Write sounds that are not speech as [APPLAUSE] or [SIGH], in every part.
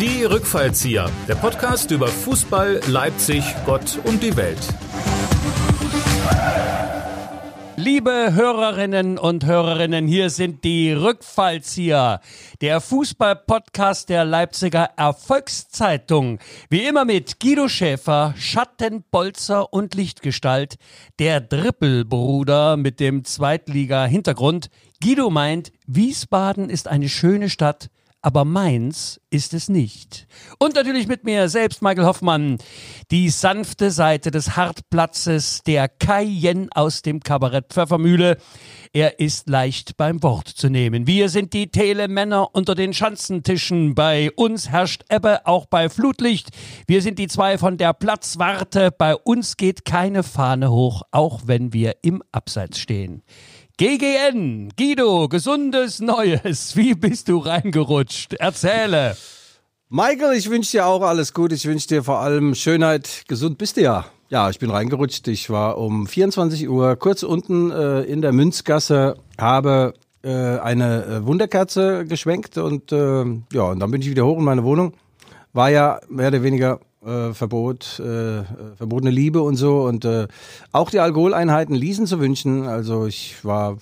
Die Rückfallzieher, der Podcast über Fußball, Leipzig, Gott und die Welt. Liebe Hörerinnen und Hörerinnen, hier sind die Rückfallzieher, der Fußball-Podcast der Leipziger Erfolgszeitung. Wie immer mit Guido Schäfer, Schattenbolzer und Lichtgestalt, der Drippelbruder mit dem Zweitliga-Hintergrund. Guido meint, Wiesbaden ist eine schöne Stadt, aber meins ist es nicht. Und natürlich mit mir selbst, Michael Hoffmann, die sanfte Seite des Hartplatzes, der Cayenne aus dem Kabarett Pfeffermühle. Er ist leicht beim Wort zu nehmen. Wir sind die Telemänner unter den Schanzentischen. Bei uns herrscht Ebbe, auch bei Flutlicht. Wir sind die zwei von der Platzwarte. Bei uns geht keine Fahne hoch, auch wenn wir im Abseits stehen. GGN, Guido, gesundes Neues. Wie bist du reingerutscht? Erzähle. Michael, ich wünsche dir auch alles Gute. Ich wünsche dir vor allem Schönheit. Gesund bist du ja. Ja, ich bin reingerutscht. Ich war um 24 Uhr kurz unten äh, in der Münzgasse, habe äh, eine äh, Wunderkerze geschwenkt und äh, ja, und dann bin ich wieder hoch in meine Wohnung. War ja mehr oder weniger äh, Verbot, äh, verbotene Liebe und so. Und äh, auch die Alkoholeinheiten ließen zu wünschen. Also ich war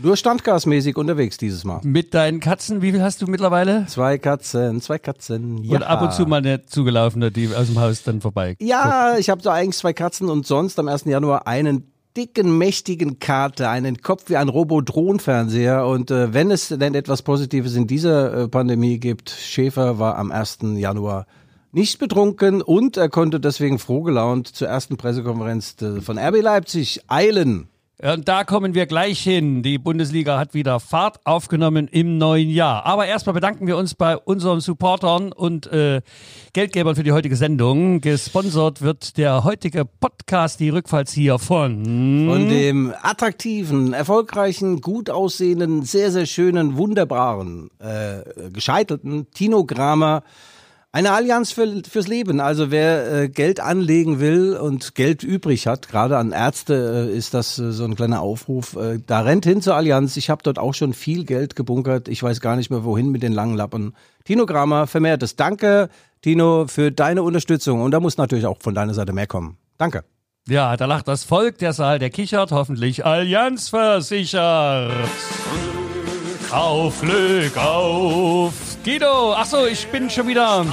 nur standgasmäßig unterwegs dieses Mal. Mit deinen Katzen, wie viel hast du mittlerweile? Zwei Katzen, zwei Katzen. Ja. Und ab und zu mal eine zugelaufene, die aus dem Haus dann vorbei. Ja, ich habe da eigentlich zwei Katzen und sonst am 1. Januar einen dicken, mächtigen Kater, einen Kopf wie ein Robodron-Fernseher. Und äh, wenn es denn etwas Positives in dieser äh, Pandemie gibt, Schäfer war am 1. Januar nicht betrunken und er konnte deswegen frohgelaunt zur ersten Pressekonferenz von RB Leipzig eilen. Und da kommen wir gleich hin. Die Bundesliga hat wieder Fahrt aufgenommen im neuen Jahr. Aber erstmal bedanken wir uns bei unseren Supportern und äh, Geldgebern für die heutige Sendung. Gesponsert wird der heutige Podcast, die Rückfallzieher von... Von dem attraktiven, erfolgreichen, gut aussehenden, sehr, sehr schönen, wunderbaren, äh, gescheitelten Tino Gramer eine Allianz für, fürs Leben. Also wer äh, Geld anlegen will und Geld übrig hat, gerade an Ärzte äh, ist das äh, so ein kleiner Aufruf. Äh, da rennt hin zur Allianz. Ich habe dort auch schon viel Geld gebunkert. Ich weiß gar nicht mehr wohin mit den langen Lappen. Tino Grammer vermehrt es. Danke, Tino, für deine Unterstützung. Und da muss natürlich auch von deiner Seite mehr kommen. Danke. Ja, da lacht das Volk, der Saal, der kichert, hoffentlich Allianz versichert. Auf Glück, auf Guido. Achso, ich bin schon wieder.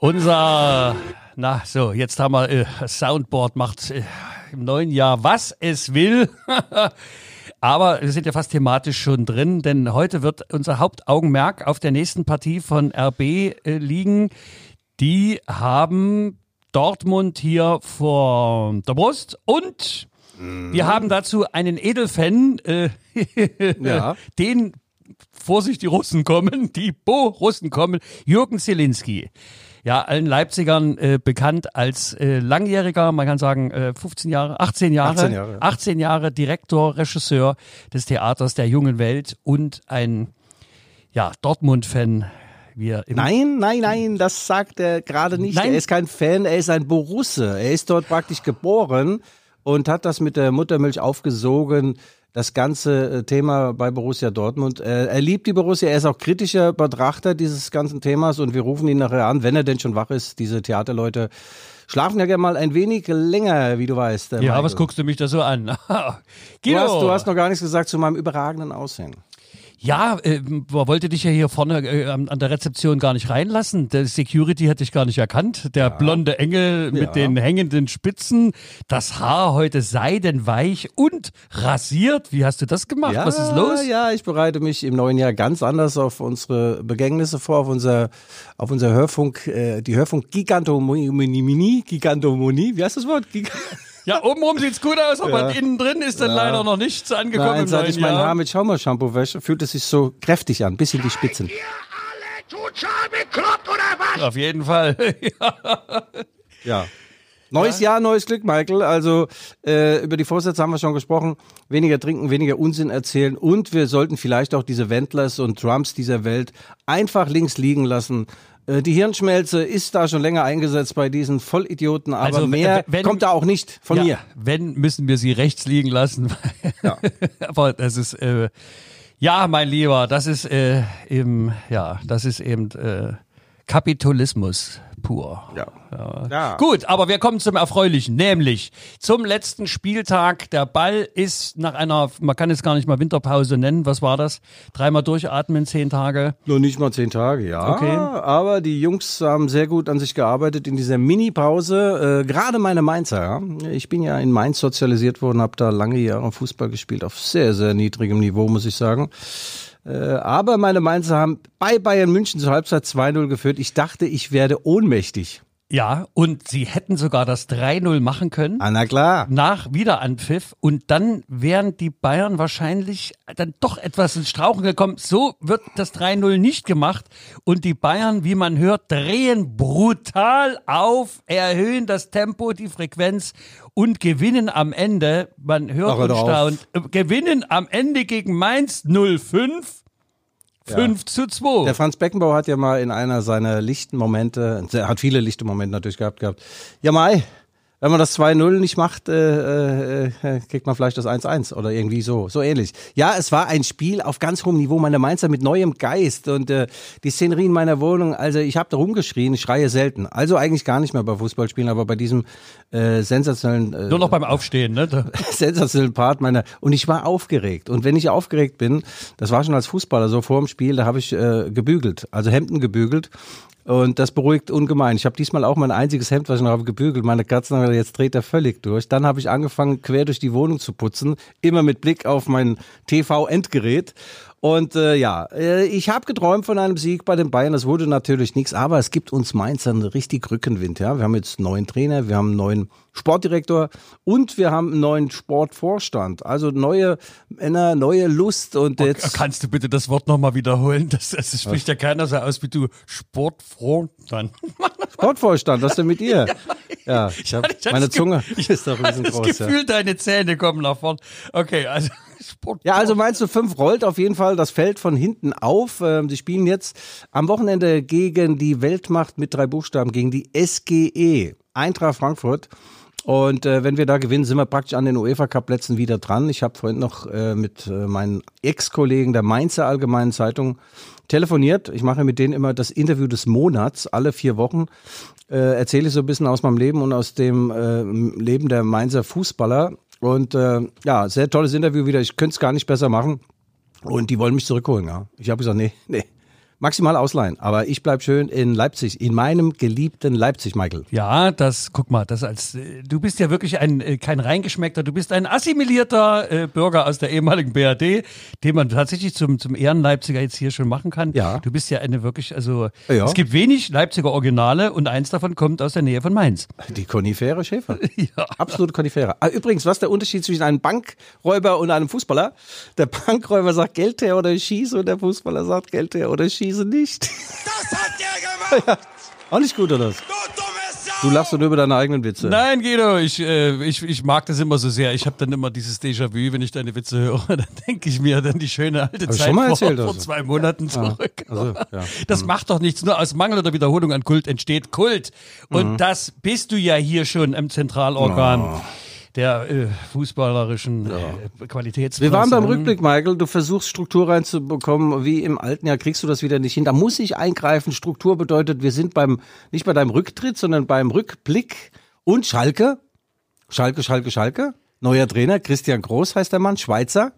Unser, na so, jetzt haben wir äh, Soundboard macht äh, im neuen Jahr, was es will. [LAUGHS] Aber wir sind ja fast thematisch schon drin, denn heute wird unser Hauptaugenmerk auf der nächsten Partie von RB äh, liegen. Die haben Dortmund hier vor der Brust und wir haben dazu einen Edelfan, äh, [LAUGHS] ja. den Vorsicht, die Russen kommen, die Bo-Russen kommen, Jürgen Zielinski. Ja, allen Leipzigern äh, bekannt als äh, langjähriger, man kann sagen äh, 15 Jahre, 18 Jahre, 18 Jahre, 18 Jahre Direktor, Regisseur des Theaters der jungen Welt und ein ja, Dortmund-Fan. Nein, nein, nein, das sagt er gerade nicht. Nein. Er ist kein Fan, er ist ein Borusse. Er ist dort praktisch geboren und hat das mit der Muttermilch aufgesogen. Das ganze äh, Thema bei Borussia Dortmund. Er, liebt die Borussia, er ist auch kritischer Betrachter dieses ganzen Themas und wir rufen ihn nachher an, wenn er denn schon wach ist. Diese Theaterleute schlafen ja gerne mal ein wenig länger, wie du weißt. Ja, Michael. was guckst du mich da so an? [LAUGHS] du, hast, du hast noch gar nichts gesagt zu meinem überragenden Aussehen. Ja, äh, man wollte dich ja hier vorne äh, an, der Rezeption gar nicht reinlassen. Der Security hätte ich gar nicht erkannt. Der ja. blonde Engel mit ja. den hängenden Spitzen, das Haar heute seidenweich und rasiert. Wie hast du das gemacht? Ja, Was ist los? Ja, ich bereite mich im neuen Jahr ganz anders auf unsere Begängnisse vor, auf unser, auf unser Hörfunk, äh, die Hörfunk Gigantomonie, Gigantomonie, wie heißt das Wort? Gig ja, obenrum sieht's gut aus, aber ja. innen drin ist dann ja. leider noch nichts angekommen. Nein, seit ich mein Haar mit Schaumershampoo wäsche, fühlt es sich so kräftig an, bis in die Spitzen. Ihr alle total bekloppt oder was? Auf jeden Fall. [LAUGHS] ja. Neues ja. Jahr, neues Glück, Michael. Also äh, über die Vorsätze haben wir schon gesprochen. Weniger trinken, weniger Unsinn erzählen und wir sollten vielleicht auch diese Wendlers und Trumps dieser Welt einfach links liegen lassen. Äh, die Hirnschmelze ist da schon länger eingesetzt bei diesen Vollidioten, aber also, mehr wenn, kommt da auch nicht von ja, mir. Wenn, müssen wir sie rechts liegen lassen. [LAUGHS] Ja. aber das ist, äh, Ja, mein Lieber, das ist äh, eben, ja, das ist eben äh, Kapitalismus pur. Ja. Ja. Ja. Gut, aber wir kommen zum Erfreulichen, nämlich zum letzten Spieltag. Der Ball ist nach einer, man kann es gar nicht mal Winterpause nennen, was war das? Dreimal durchatmen, zehn Tage. Nur nicht mal zehn Tage, ja. Okay. Aber die Jungs haben sehr gut an sich gearbeitet in dieser Mini-Pause. Äh, Gerade meine Mainzer. Ja. Ich bin ja in Mainz sozialisiert worden, habe da lange Jahre Fußball gespielt, auf sehr, sehr niedrigem Niveau, muss ich sagen. Äh, aber meine Mainzer haben bei Bayern München zur Halbzeit 2-0 geführt. Ich dachte, ich werde ohnmächtig. Ja, und sie hätten sogar das 3-0 machen können. Ah, na klar. nach Wiederanpfiff und dann wären die Bayern wahrscheinlich dann doch etwas ins Strauchen gekommen. So wird das 3-0 nicht gemacht und die Bayern, wie man hört, drehen brutal auf, erhöhen das Tempo, die Frequenz und gewinnen am Ende, man hört Ach, und staunt, äh, gewinnen am Ende gegen Mainz 05 5 zu 2. Der Franz Beckenbauer hat ja mal in einer seiner lichten Momente, er hat viele lichte Momente natürlich gehabt, gehabt. Ja, Mai, wenn man das 2-0 nicht macht, äh, äh, äh, kriegt man vielleicht das 1-1 oder irgendwie so, so ähnlich. Ja, es war ein Spiel auf ganz hohem Niveau, meine Mainzer mit neuem Geist und äh, die Szenerie in meiner Wohnung, also ich habe da rumgeschrien, ich schreie selten. Also eigentlich gar nicht mehr bei Fußballspielen, aber bei diesem äh, sensationellen äh, Nur noch beim Aufstehen, ne? [LAUGHS] Sensationellen Part meiner und ich war aufgeregt und wenn ich aufgeregt bin, das war schon als Fußballer so vor dem Spiel, da habe ich äh, gebügelt, also Hemden gebügelt und das beruhigt ungemein. Ich habe diesmal auch mein einziges Hemd, was ich noch habe, gebügelt. Meine Katzen haben jetzt dreht er völlig durch. Dann habe ich angefangen, quer durch die Wohnung zu putzen, immer mit Blick auf mein TV-Endgerät. Und äh, ja, äh, ich habe geträumt von einem Sieg bei den Bayern. Das wurde natürlich nichts, aber es gibt uns Mainzer einen richtig Rückenwind. Ja, wir haben jetzt einen neuen Trainer, wir haben einen neuen Sportdirektor und wir haben einen neuen Sportvorstand. Also neue Männer, neue Lust und jetzt. Kannst du bitte das Wort nochmal wiederholen? Das, das spricht ja keiner so aus wie du. Sportfroh dann. [LAUGHS] Sportvorstand, was denn mit ihr? [LAUGHS] Ja, ich hab, Ich hatte meine das Ge- Zunge Ich [LAUGHS] ist doch hatte das riesengroß. Ja. Gefühl, deine Zähne kommen nach vorn. Okay, also Sport. Ja, also meinst du, fünf rollt auf jeden Fall das Feld von hinten auf. Ähm, Sie spielen jetzt am Wochenende gegen die Weltmacht mit drei Buchstaben, gegen die SGE, Eintracht Frankfurt. Und äh, wenn wir da gewinnen, sind wir praktisch an den UEFA-Cup-Plätzen wieder dran. Ich habe vorhin noch äh, mit äh, meinen Ex-Kollegen der Mainzer Allgemeinen Zeitung telefoniert. Ich mache mit denen immer das Interview des Monats, alle vier Wochen. Äh, erzähle ich so ein bisschen aus meinem Leben und aus dem äh, Leben der Mainzer Fußballer. Und äh, ja, sehr tolles Interview wieder. Ich könnte es gar nicht besser machen. Und die wollen mich zurückholen, ja. Ich habe gesagt, nee, [LAUGHS] nee. Maximal ausleihen. Aber ich bleib schön in Leipzig, in meinem geliebten Leipzig, Michael. Ja, das, guck mal, das als, äh, du bist ja wirklich ein, äh, kein reingeschmeckter, du bist ein assimilierter äh, Bürger aus der ehemaligen BRD, den man tatsächlich zum, zum Ehrenleipziger jetzt hier schon machen kann. Ja. Du bist ja eine wirklich, also, Ja. es gibt wenig Leipziger Originale und eins davon kommt aus der Nähe von Mainz. Die Konifere Schäfer. [LAUGHS] Ja. Absolute Konifere. Ah, übrigens, was ist der Unterschied zwischen einem Bankräuber und einem Fußballer? Der Bankräuber sagt Geld her oder schieße und der Fußballer sagt Geld her oder schieße nicht. Das hat der [LAUGHS] gemacht! Auch nicht gut, oder was? Du lachst nur über deine eigenen Witze. Nein, Guido, ich, äh, ich, ich mag das immer so sehr. Ich habe dann immer dieses Déjà-vu, wenn ich deine Witze höre. [LAUGHS] Dann denke ich mir dann die schöne alte ich Zeit schon mal vor, erzählt, vor also. zwei Monaten zurück. also, [LAUGHS] ja. Das macht doch nichts. Nur aus Mangel oder Wiederholung an Kult entsteht Kult. Und Mhm. das bist du ja hier schon im Zentralorgan. Oh. Der äh, fußballerischen äh, Qualitätsklasse. Wir waren beim Rückblick, Michael. Du versuchst Struktur reinzubekommen. Wie im alten Jahr kriegst du das wieder nicht hin. Da muss ich eingreifen. Struktur bedeutet, wir sind beim, nicht bei deinem Rücktritt, sondern beim Rückblick. Und Schalke. Schalke, Schalke, Schalke. Neuer Trainer. Christian Groß heißt der Mann. Schweizer.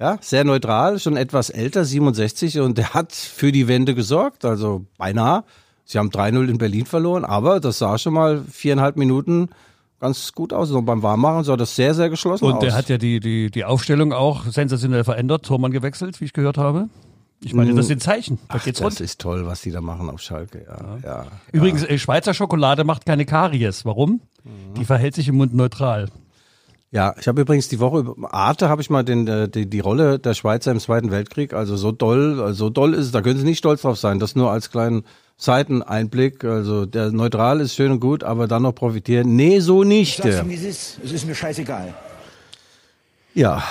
Ja, sehr neutral, schon etwas älter, 67. Und der hat für die Wende gesorgt. Also beinahe. Sie haben 3-0 in Berlin verloren. Aber das sah schon mal viereinhalb Minuten ganz gut aus. Und beim Warmmachen sah das sehr, sehr geschlossen aus. Und der hat ja die, die, die Aufstellung auch sensationell verändert. Tormann gewechselt, wie ich gehört habe. Ich meine, das sind Zeichen. Da Ach, geht's das rund. ist toll, was die da machen auf Schalke. Ja, ja. Übrigens, äh, Schweizer Schokolade macht keine Karies. Warum? Mhm. Die verhält sich im Mund neutral. ja ich habe übrigens die Woche über Arte habe ich mal den, äh, die, die Rolle der Schweizer im Zweiten Weltkrieg. Also so doll, so doll ist es. Da können Sie nicht stolz drauf sein. Das nur als kleinen Seiteneinblick. Also der neutral ist schön und gut, aber dann noch profitieren. Nee, so nicht. Sag's ihm, wie es ist. Es ist mir scheißegal. Ja,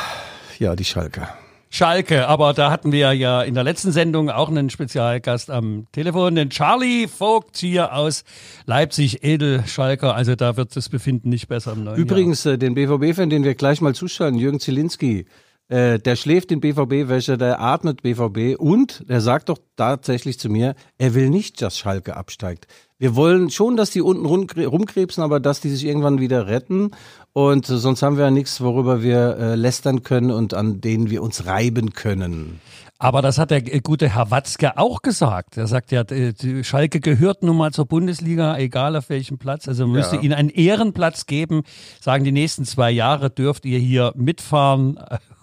ja, die Schalke. Schalke, aber da hatten wir ja in der letzten Sendung auch einen Spezialgast am Telefon, den Charlie Vogt hier aus Leipzig, Edel-Schalker. Also da wird das Befinden nicht besser im neuen Übrigens, äh, den BVB-Fan, den wir gleich mal zuschalten, Jürgen Zielinski, Äh, der schläft in BVB-Wäsche, der atmet BVB und der sagt doch tatsächlich zu mir, er will nicht, dass Schalke absteigt. Wir wollen schon, dass die unten rumkrebsen, aber dass die sich irgendwann wieder retten. Und sonst haben wir ja nichts, worüber wir äh, lästern können und an denen wir uns reiben können. Aber das hat der gute Herr Watzke auch gesagt. Er sagt ja, die Schalke gehört nun mal zur Bundesliga, egal auf welchem Platz. Also man müsste Ja. ihnen einen Ehrenplatz geben. Sagen, die nächsten zwei Jahre dürft ihr hier mitfahren,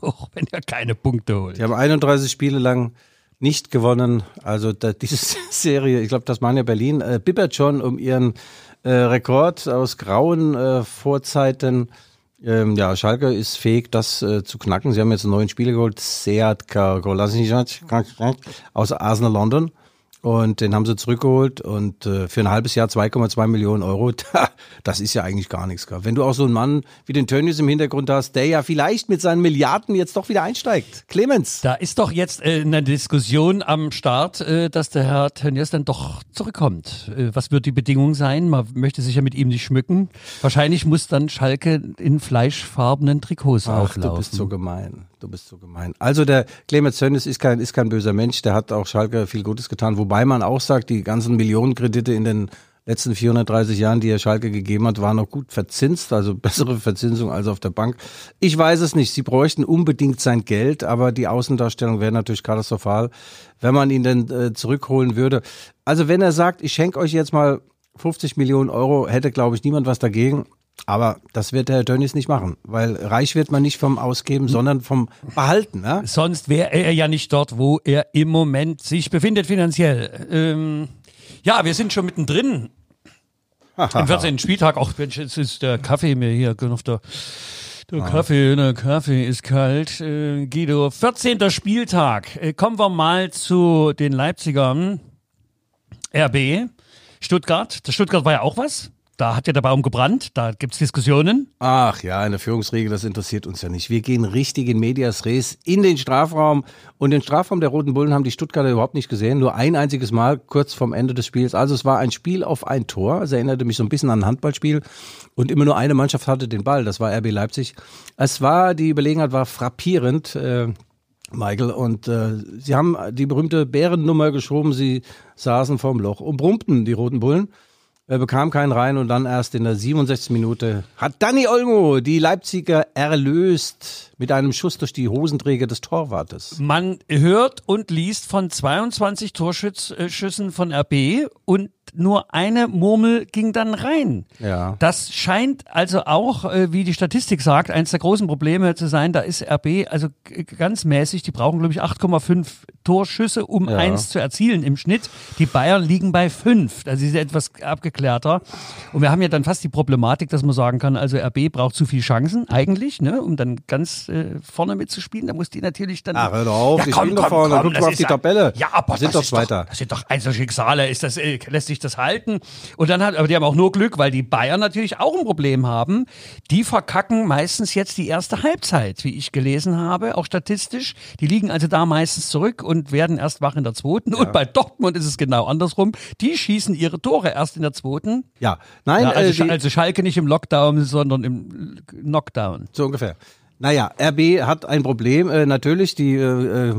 auch wenn ihr keine Punkte holt. Die haben 31 Spiele lang nicht gewonnen. Also da, diese [LAUGHS] Serie, ich glaube, das ja Berlin, äh, bibbert schon um ihren äh, Rekord aus grauen äh, Vorzeiten. Ähm, ja, Schalke ist fähig, das äh, zu knacken. Sie haben jetzt einen neuen Spieler geholt, Seat Kolasinac aus Arsenal London. Und den haben sie zurückgeholt und äh, für ein halbes Jahr 2,2 Millionen Euro, [LAUGHS] das ist ja eigentlich gar nichts. Wenn du auch so einen Mann wie den Tönnies im Hintergrund hast, der ja vielleicht mit seinen Milliarden jetzt doch wieder einsteigt. Clemens. Da ist doch jetzt äh, eine Diskussion am Start, äh, dass der Herr Tönnies dann doch zurückkommt. Was wird die Bedingung sein? Man möchte sich ja mit ihm nicht schmücken. Wahrscheinlich muss dann Schalke in fleischfarbenen Trikots Ach, auflaufen. du bist so gemein. Du bist so gemein. Also der Clemens Tönnies ist kein, ist kein böser Mensch. Der hat auch Schalke viel Gutes getan. Wobei man auch sagt, die ganzen Millionenkredite in den letzten 430 Jahren, die er Schalke gegeben hat, waren noch gut verzinst, also [LAUGHS] bessere Verzinsung als auf der Bank. Ich weiß es nicht. Sie bräuchten unbedingt sein Geld, aber die Außendarstellung wäre natürlich katastrophal, wenn man ihn denn äh, zurückholen würde. Also wenn er sagt, ich schenke euch jetzt mal 50 Millionen Euro, hätte, glaube ich, niemand was dagegen. Aber das wird der Herr Tönnies nicht machen, weil reich wird man nicht vom Ausgeben, sondern vom Behalten. Ne? Sonst wäre er ja nicht dort, wo er im Moment sich befindet finanziell. Ähm, ja, wir sind schon mittendrin. Im 14. Spieltag, auch Mensch, jetzt ist der Kaffee mir hier auf der, der Kaffee, der Kaffee ist kalt. Äh, Guido, 14. Spieltag. Äh, kommen wir mal zu den Leipzigern. RB, Stuttgart. Der Stuttgart war ja auch was. Da hat ja der Baum gebrannt. Da gibt's Diskussionen. Ach ja, eine Führungsregel, das interessiert uns ja nicht. Wir gehen richtig in Medias Res in den Strafraum. Und den Strafraum der Roten Bullen haben die Stuttgarter überhaupt nicht gesehen. Nur ein einziges Mal kurz vorm Ende des Spiels. Also es war ein Spiel auf ein Tor. Es erinnerte mich so ein bisschen an ein Handballspiel. Und immer nur eine Mannschaft hatte den Ball. Das war RB Leipzig. Es war, die Überlegenheit war frappierend. Äh, Michael, und äh, sie haben die berühmte Bärennummer geschoben, sie saßen vorm Loch und brummten, die Roten Bullen. Er bekam keinen rein und dann erst in der 67. Minute hat Danny Olmo die Leipziger erlöst mit einem Schuss durch die Hosenträger des Torwartes. Man hört und liest von 22 Torschüssen von RB und nur eine Murmel ging dann rein. Ja. Das scheint also auch, äh, wie die Statistik sagt, eines der großen Probleme zu sein. Da ist RB also ganz mäßig. Die brauchen, glaube ich, 8,5 Torschüsse, um Ja. eins zu erzielen im Schnitt. Die Bayern liegen bei fünf. Das ist etwas abgeklärter. Und wir haben ja dann fast die Problematik, dass man sagen kann, also RB braucht zu viel Chancen eigentlich, ne, um dann ganz äh, vorne mitzuspielen. Da muss die natürlich dann. Ach, hör doch auf, die spielen doch vorne. Guck das mal auf die ja- Tabelle. Ja, aber Die sind das doch ist Zweiter. Doch, das sind doch Einzelschicksale. Ist das, äh, lässt sich das halten? Und dann hat, aber die haben auch nur Glück, weil die Bayern natürlich auch ein Problem haben. Die verkacken meistens jetzt die erste Halbzeit, wie ich gelesen habe, auch statistisch. Die liegen also da meistens zurück und werden erst wach in der zweiten. Und bei Dortmund ist es genau andersrum. Die schießen ihre Tore erst in der zweiten. Ja, nein, Ja, also, äh, die, also Schalke nicht im Lockdown, sondern im Knockdown. so ungefähr. Naja, RB hat ein Problem. Äh, natürlich, die äh, äh,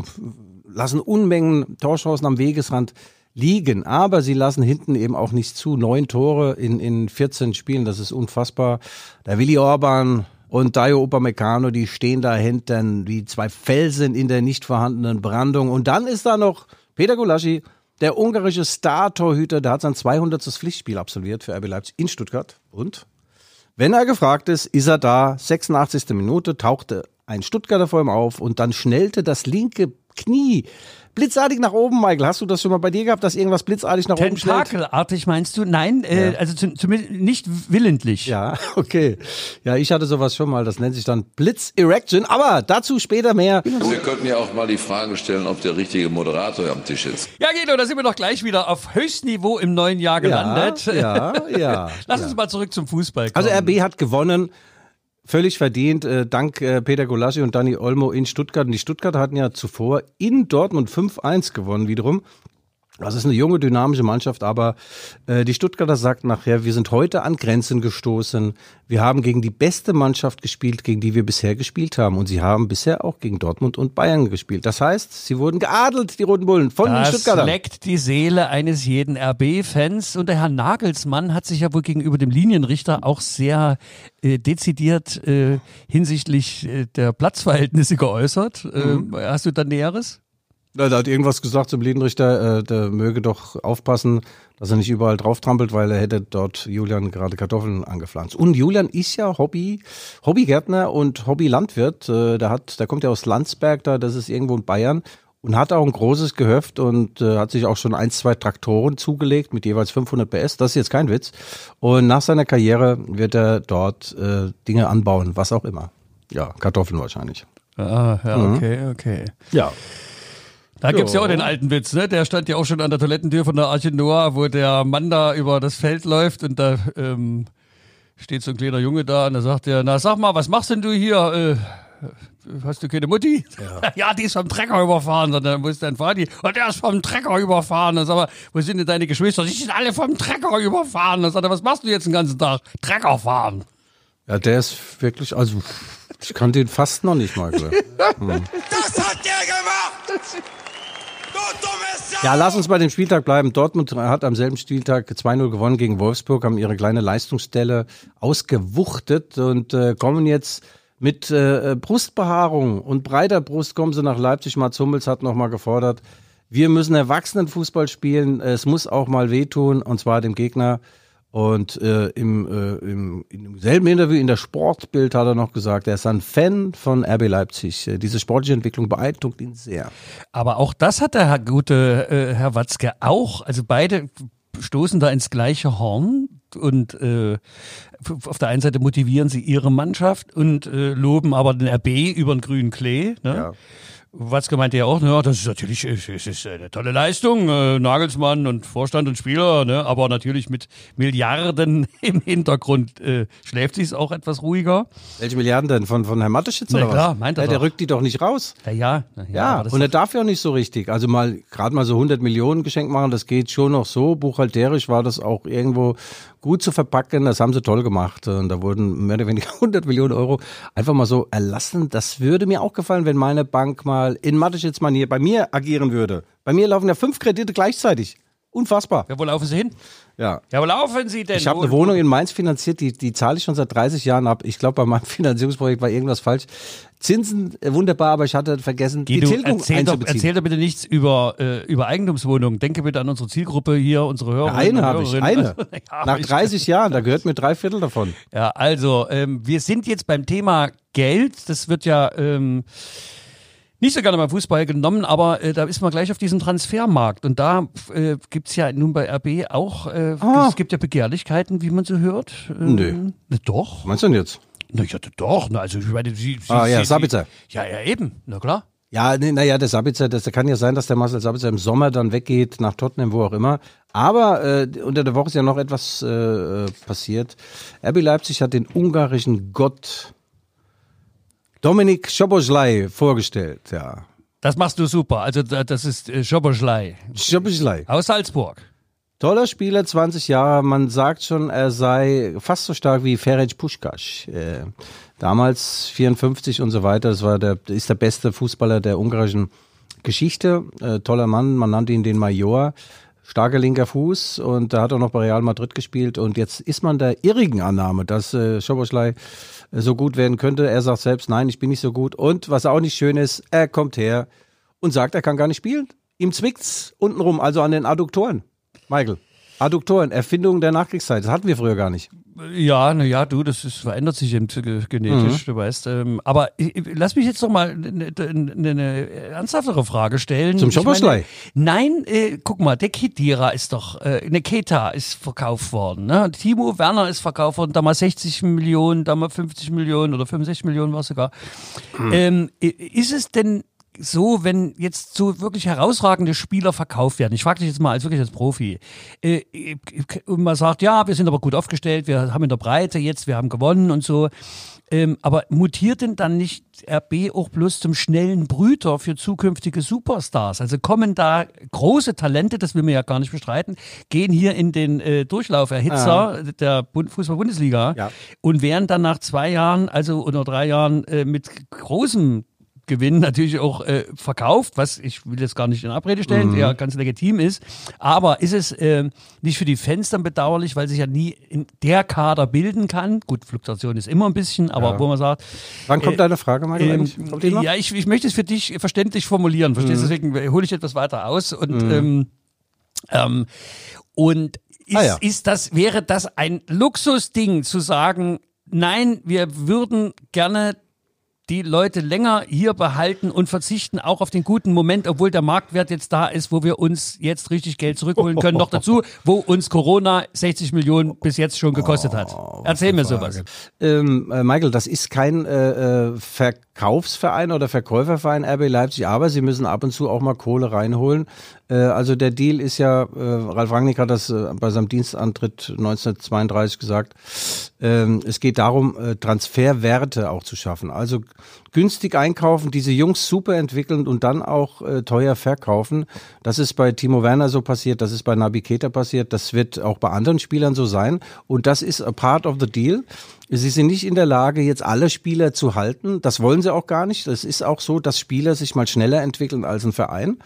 lassen Unmengen Torchancen am Wegesrand liegen, aber sie lassen hinten eben auch nicht zu. Neun Tore in, in 14 Spielen, das ist unfassbar. Der Willi Orban und Dayo Upamecano, die stehen da hinten wie zwei Felsen in der nicht vorhandenen Brandung. Und dann ist da noch Peter Gulaschi, der ungarische Star-Torhüter, der hat sein 200. Pflichtspiel absolviert für RB Leipzig in Stuttgart. Und wenn er gefragt ist, ist er da. 86. Minute tauchte ein Stuttgarter vor ihm auf und dann schnellte das linke Knie blitzartig nach oben. Michael, hast du das schon mal bei dir gehabt, dass irgendwas blitzartig nach oben schnellt? Tentakelartig meinst du? Nein, äh, also zu, zumindest nicht willentlich. Ja, [LAUGHS] okay. Ja, ich hatte sowas schon mal. Das nennt sich dann Blitz Erection. Aber dazu später mehr. Wir könnten ja auch mal die Frage stellen, ob der richtige Moderator am Tisch ist. Ja, Guido, da sind wir doch gleich wieder auf Höchstniveau im neuen Jahr gelandet. Ja, ja. [LAUGHS] Lass ja. uns mal zurück zum Fußball kommen. Also RB hat gewonnen. Völlig verdient, äh, dank äh, Peter Golaschi und Dani Olmo in Stuttgart. Und die Stuttgarter hatten ja zuvor in Dortmund 5-1 gewonnen wiederum. Das ist eine junge, dynamische Mannschaft, aber äh, die Stuttgarter sagt nachher, wir sind heute an Grenzen gestoßen. Wir haben gegen die beste Mannschaft gespielt, gegen die wir bisher gespielt haben. Und sie haben bisher auch gegen Dortmund und Bayern gespielt. Das heißt, sie wurden geadelt, die Roten Bullen, von den Das Stuttgartern. leckt die Seele eines jeden RB-Fans. Und der Herr Nagelsmann hat sich ja wohl gegenüber dem Linienrichter auch sehr äh, dezidiert äh, hinsichtlich äh, der Platzverhältnisse geäußert. Mhm. Äh, hast du da Näheres? Ja, Da hat irgendwas gesagt zum Linienrichter, äh, der möge doch aufpassen, dass er nicht überall drauf trampelt, weil er hätte dort Julian gerade Kartoffeln angepflanzt. Und Julian ist ja Hobby, Hobbygärtner und Hobbylandwirt. Äh, der hat, der kommt ja aus Landsberg, da, das ist irgendwo in Bayern. Und hat auch ein großes Gehöft und äh, hat sich auch schon ein, zwei Traktoren zugelegt mit jeweils 500 PS. Das ist jetzt kein Witz. Und nach seiner Karriere wird er dort äh, Dinge anbauen, was auch immer. Ja, Kartoffeln wahrscheinlich. Ah, ja, Mhm. okay, okay. Ja. Da gibt's ja auch den alten Witz, ne? Der stand ja auch schon an der Toilettentür von der Arche Noah, wo der Mann da über das Feld läuft und da ähm, steht so ein kleiner Junge da und da sagt er, na sag mal, was machst denn du hier? Äh, hast du keine Mutti? Ja. [LAUGHS] die ist vom Trecker überfahren. Er, wo ist dein Vati? Und der ist vom Trecker überfahren. Dann sag mal, wo sind denn deine Geschwister? Die sind alle vom Trecker überfahren. Dann sagt er, was machst du jetzt den ganzen Tag? Trecker fahren. Ja, der ist wirklich, also ich kannte ihn fast noch nicht mal. glaub. [LAUGHS] Das hat der gemacht! [LAUGHS] Ja, lass uns bei dem Spieltag bleiben. Dortmund hat am selben Spieltag 2-0 gewonnen gegen Wolfsburg, haben ihre kleine Leistungsstelle ausgewuchtet und äh, kommen jetzt mit äh, Brustbehaarung und breiter Brust kommen sie nach Leipzig. Mats Hummels hat nochmal gefordert, wir müssen Erwachsenenfußball spielen. Es muss auch mal wehtun und zwar dem Gegner. Und äh, im, äh, im, im selben Interview in der Sportbild hat er noch gesagt, er ist ein Fan von RB Leipzig. Äh, Diese sportliche Entwicklung beeindruckt ihn sehr. Aber auch das hat der Herr gute äh, Herr Watzke auch. Also beide stoßen da ins gleiche Horn und äh, auf der einen Seite motivieren sie ihre Mannschaft und äh, loben aber den RB über den grünen Klee. Ne? Ja. Watzke meinte ja auch, ja, das ist natürlich es ist, eine tolle Leistung, äh, Nagelsmann und Vorstand und Spieler, ne? aber natürlich mit Milliarden [LAUGHS] im Hintergrund äh, schläft sich auch etwas ruhiger. Welche Milliarden denn? Von, von Herrn Mateschitz Na oder klar, was? meint er ja, der rückt die doch nicht raus. Ja, ja, na ja, Ja, das und er darf ja nicht so richtig. Also mal, gerade mal so 100 Millionen geschenkt machen, das geht schon noch so. Buchhalterisch war das auch irgendwo gut zu verpacken. Das haben sie toll gemacht. Und da wurden mehr oder weniger [LAUGHS] 100 Millionen Euro einfach mal so erlassen. Das würde mir auch gefallen, wenn meine Bank mal in Mateschitz-Manier bei mir agieren würde. Bei mir laufen ja fünf Kredite gleichzeitig. Unfassbar. ja, wo laufen Sie hin? Ja. Ja, wo laufen Sie denn? Ich habe eine Wohnung in Mainz finanziert, die, die zahle ich schon seit 30 Jahren ab. Ich glaube, bei meinem [LAUGHS] Finanzierungsprojekt war irgendwas falsch. Zinsen äh, wunderbar, aber ich hatte vergessen, die Guido, Tilgung erzähl doch, einzubeziehen. erzähl doch bitte nichts über, äh, über Eigentumswohnungen. Denke bitte an unsere Zielgruppe hier, unsere Hörer. eine habe ich, eine. [LAUGHS] Ja, Nach ich- 30 Jahren, da gehört mir drei Viertel davon. Ja, also, ähm, wir sind jetzt beim Thema Geld. Das wird ja ähm, nicht so gerne beim Fußball genommen, aber äh, da ist man gleich auf diesem Transfermarkt. Und da äh, gibt's ja nun bei RB auch, äh, es gibt ja Begehrlichkeiten, wie man so hört. Ähm, Nö. Na doch. Was meinst du denn jetzt? Na ja, doch. Na, also, ich meine, sie, sie, Ah, ja, sie, Sabitzer. Ja, ja, eben. Na klar. Ja, nee, naja, der Sabitzer, das kann ja sein, dass der Marcel Sabitzer im Sommer dann weggeht, nach Tottenham, wo auch immer. Aber äh, unter der Woche ist ja noch etwas äh, äh, passiert. RB Leipzig hat den ungarischen Gott Dominik Schoboschlei vorgestellt. Ja. Das machst du super. Also da- das ist äh, Schoboschlei Schoboschlei. aus Salzburg. Toller Spieler, 20 Jahre. Man sagt schon, er sei fast so stark wie Ferenc Puskás. Äh, damals 54 und so weiter. Das war der, ist der beste Fußballer der ungarischen Geschichte. Äh, toller Mann. Man nannte ihn den Major. Starker linker Fuß und da hat er noch bei Real Madrid gespielt und jetzt ist man der irrigen Annahme, dass äh, Schoboschlei so gut werden könnte. Er sagt selbst, nein, ich bin nicht so gut und was auch nicht schön ist, er kommt her und sagt, er kann gar nicht spielen. Ihm zwickt's untenrum, also an den Adduktoren. Michael, Adduktoren, Erfindung der Nachkriegszeit, das hatten wir früher gar nicht. Ja, na ja, du, das ist, verändert sich eben ge- genetisch, du weißt. Ähm, aber ich, lass mich jetzt doch mal eine ne, ne ernsthaftere Frage stellen. Zum Schoboschlei? Nein, äh, guck mal, der Kedira ist doch, äh, ne Keta ist verkauft worden. Ne? Timo Werner ist verkauft worden, damals 60 Millionen, damals 50 Millionen oder 65 Millionen war es sogar. Ähm, i- ist es denn so, wenn jetzt so wirklich herausragende Spieler verkauft werden, ich frage dich jetzt mal als wirklich als Profi, äh, und man sagt, ja, wir sind aber gut aufgestellt, wir haben in der Breite jetzt, wir haben gewonnen und so. Ähm, aber mutiert denn dann nicht RB auch bloß zum schnellen Brüter für zukünftige Superstars? Also kommen da große Talente, das will man ja gar nicht bestreiten, gehen hier in den äh, Durchlauferhitzer ah. der Bund Fußball-Bundesliga Ja. und werden dann nach zwei Jahren, also oder drei Jahren äh, mit großem Gewinn natürlich auch äh, verkauft, was ich will jetzt gar nicht in Abrede stellen, Mhm. der ganz legitim ist. Aber ist es äh, nicht für die Fans dann bedauerlich, weil sich ja nie in der Kader bilden kann? Gut, Fluktuation ist immer ein bisschen, aber wo man sagt, Wann kommt Äh, deine Frage, Michael? ähm, ja, ich, ich möchte es für dich verständlich formulieren, verstehst du? Mhm. Deswegen hole ich etwas weiter aus und ähm, ähm, und ist, Ah, ja. ist das wäre das ein Luxusding zu sagen, nein, wir würden gerne die Leute länger hier behalten und verzichten auch auf den guten Moment, obwohl der Marktwert jetzt da ist, wo wir uns jetzt richtig Geld zurückholen können. Noch dazu, wo uns Corona 60 Millionen bis jetzt schon gekostet hat. Erzähl mir sowas. Ähm, äh, Michael, das ist kein äh, äh, Verkaufsverein oder Verkäuferverein RB Leipzig, aber sie müssen ab und zu auch mal Kohle reinholen. Äh, also der Deal ist ja, äh, Ralf Rangnick hat das äh, bei seinem Dienstantritt 1932 gesagt, ähm, es geht darum, äh, Transferwerte auch zu schaffen. Also günstig einkaufen, diese Jungs super entwickeln und dann auch äh, teuer verkaufen. Das ist bei Timo Werner so passiert, das ist bei Nabi Keita passiert, das wird auch bei anderen Spielern so sein. Und das ist a part of the deal. Sie sind nicht in der Lage, jetzt alle Spieler zu halten. Das wollen sie auch gar nicht. Es ist auch so, dass Spieler sich mal schneller entwickeln als ein Verein.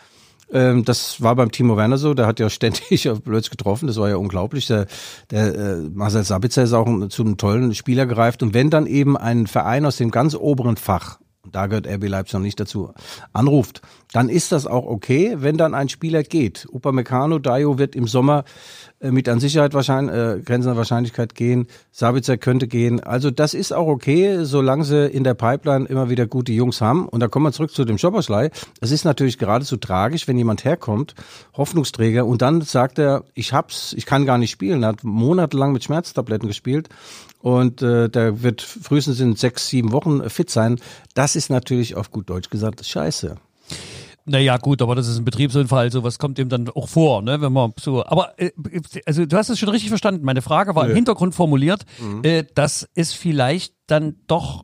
Ähm, das war beim Timo Werner so, der hat ja ständig [LAUGHS] auf Blöds getroffen, das war ja unglaublich. Der, der äh, Marcel Sabitzer ist auch zu einem tollen Spieler gereift. Und wenn dann eben ein Verein aus dem ganz oberen Fach, da gehört RB Leipzig noch nicht dazu, anruft, dann ist das auch okay, wenn dann ein Spieler geht. Upamecano, Dayo wird im Sommer mit an Sicherheit wahrscheinlich, äh, grenzender Wahrscheinlichkeit gehen. Sabitzer könnte gehen. Also das ist auch okay, solange sie in der Pipeline immer wieder gute Jungs haben. Und da kommen wir zurück zu dem Schopperschlei. Es ist natürlich geradezu tragisch, wenn jemand herkommt, Hoffnungsträger, und dann sagt er, ich hab's, ich kann gar nicht spielen. Er hat monatelang mit Schmerztabletten gespielt und äh, der wird frühestens in sechs, sieben Wochen fit sein. Das ist natürlich auf gut Deutsch gesagt scheiße. Naja, gut, aber das ist ein Betriebsunfall, sowas kommt ihm dann auch vor, ne, wenn man so, aber, äh, also du hast es schon richtig verstanden. Meine Frage war im Hintergrund formuliert, äh, dass es vielleicht dann doch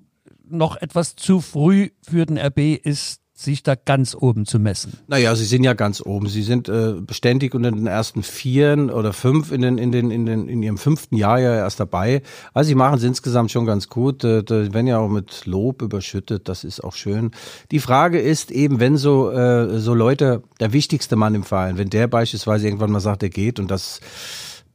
noch etwas zu früh für den RB ist, sich da ganz oben zu messen. Naja, sie sind ja ganz oben. Sie sind äh, beständig unter den ersten Vieren oder fünf in, den, in, den, in, den, in ihrem fünften Jahr ja erst dabei. Also sie machen es insgesamt schon ganz gut. Äh, werden ja auch mit Lob überschüttet. Das ist auch schön. Die Frage ist eben, wenn so, äh, so Leute, der wichtigste Mann im Verein, wenn der beispielsweise irgendwann mal sagt, er geht und das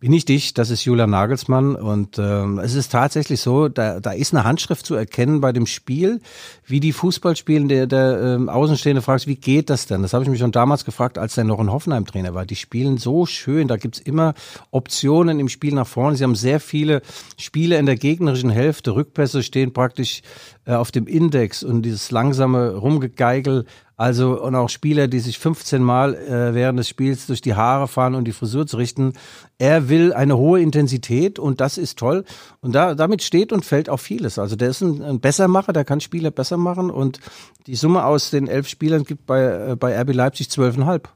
bin ich dich, das ist Julian Nagelsmann und ähm, es ist tatsächlich so, da, da ist eine Handschrift zu erkennen bei dem Spiel, wie die Fußball spielen. Der, der ähm, Außenstehende fragt, wie geht das denn? Das habe ich mich schon damals gefragt, als er noch ein Hoffenheim-Trainer war. Die spielen so schön, da gibt's immer Optionen im Spiel nach vorne. Sie haben sehr viele Spiele in der gegnerischen Hälfte. Rückpässe stehen praktisch äh, auf dem Index und dieses langsame Rumgegeigel. Also und auch Spieler, die sich 15 Mal äh, während des Spiels durch die Haare fahren und die Frisur zu richten. Er will eine hohe Intensität und das ist toll. Und da, damit steht und fällt auch vieles. Also der ist ein, ein Bessermacher, der kann Spieler besser machen und die Summe aus den elf Spielern gibt bei, äh, bei RB Leipzig zwölfeinhalb.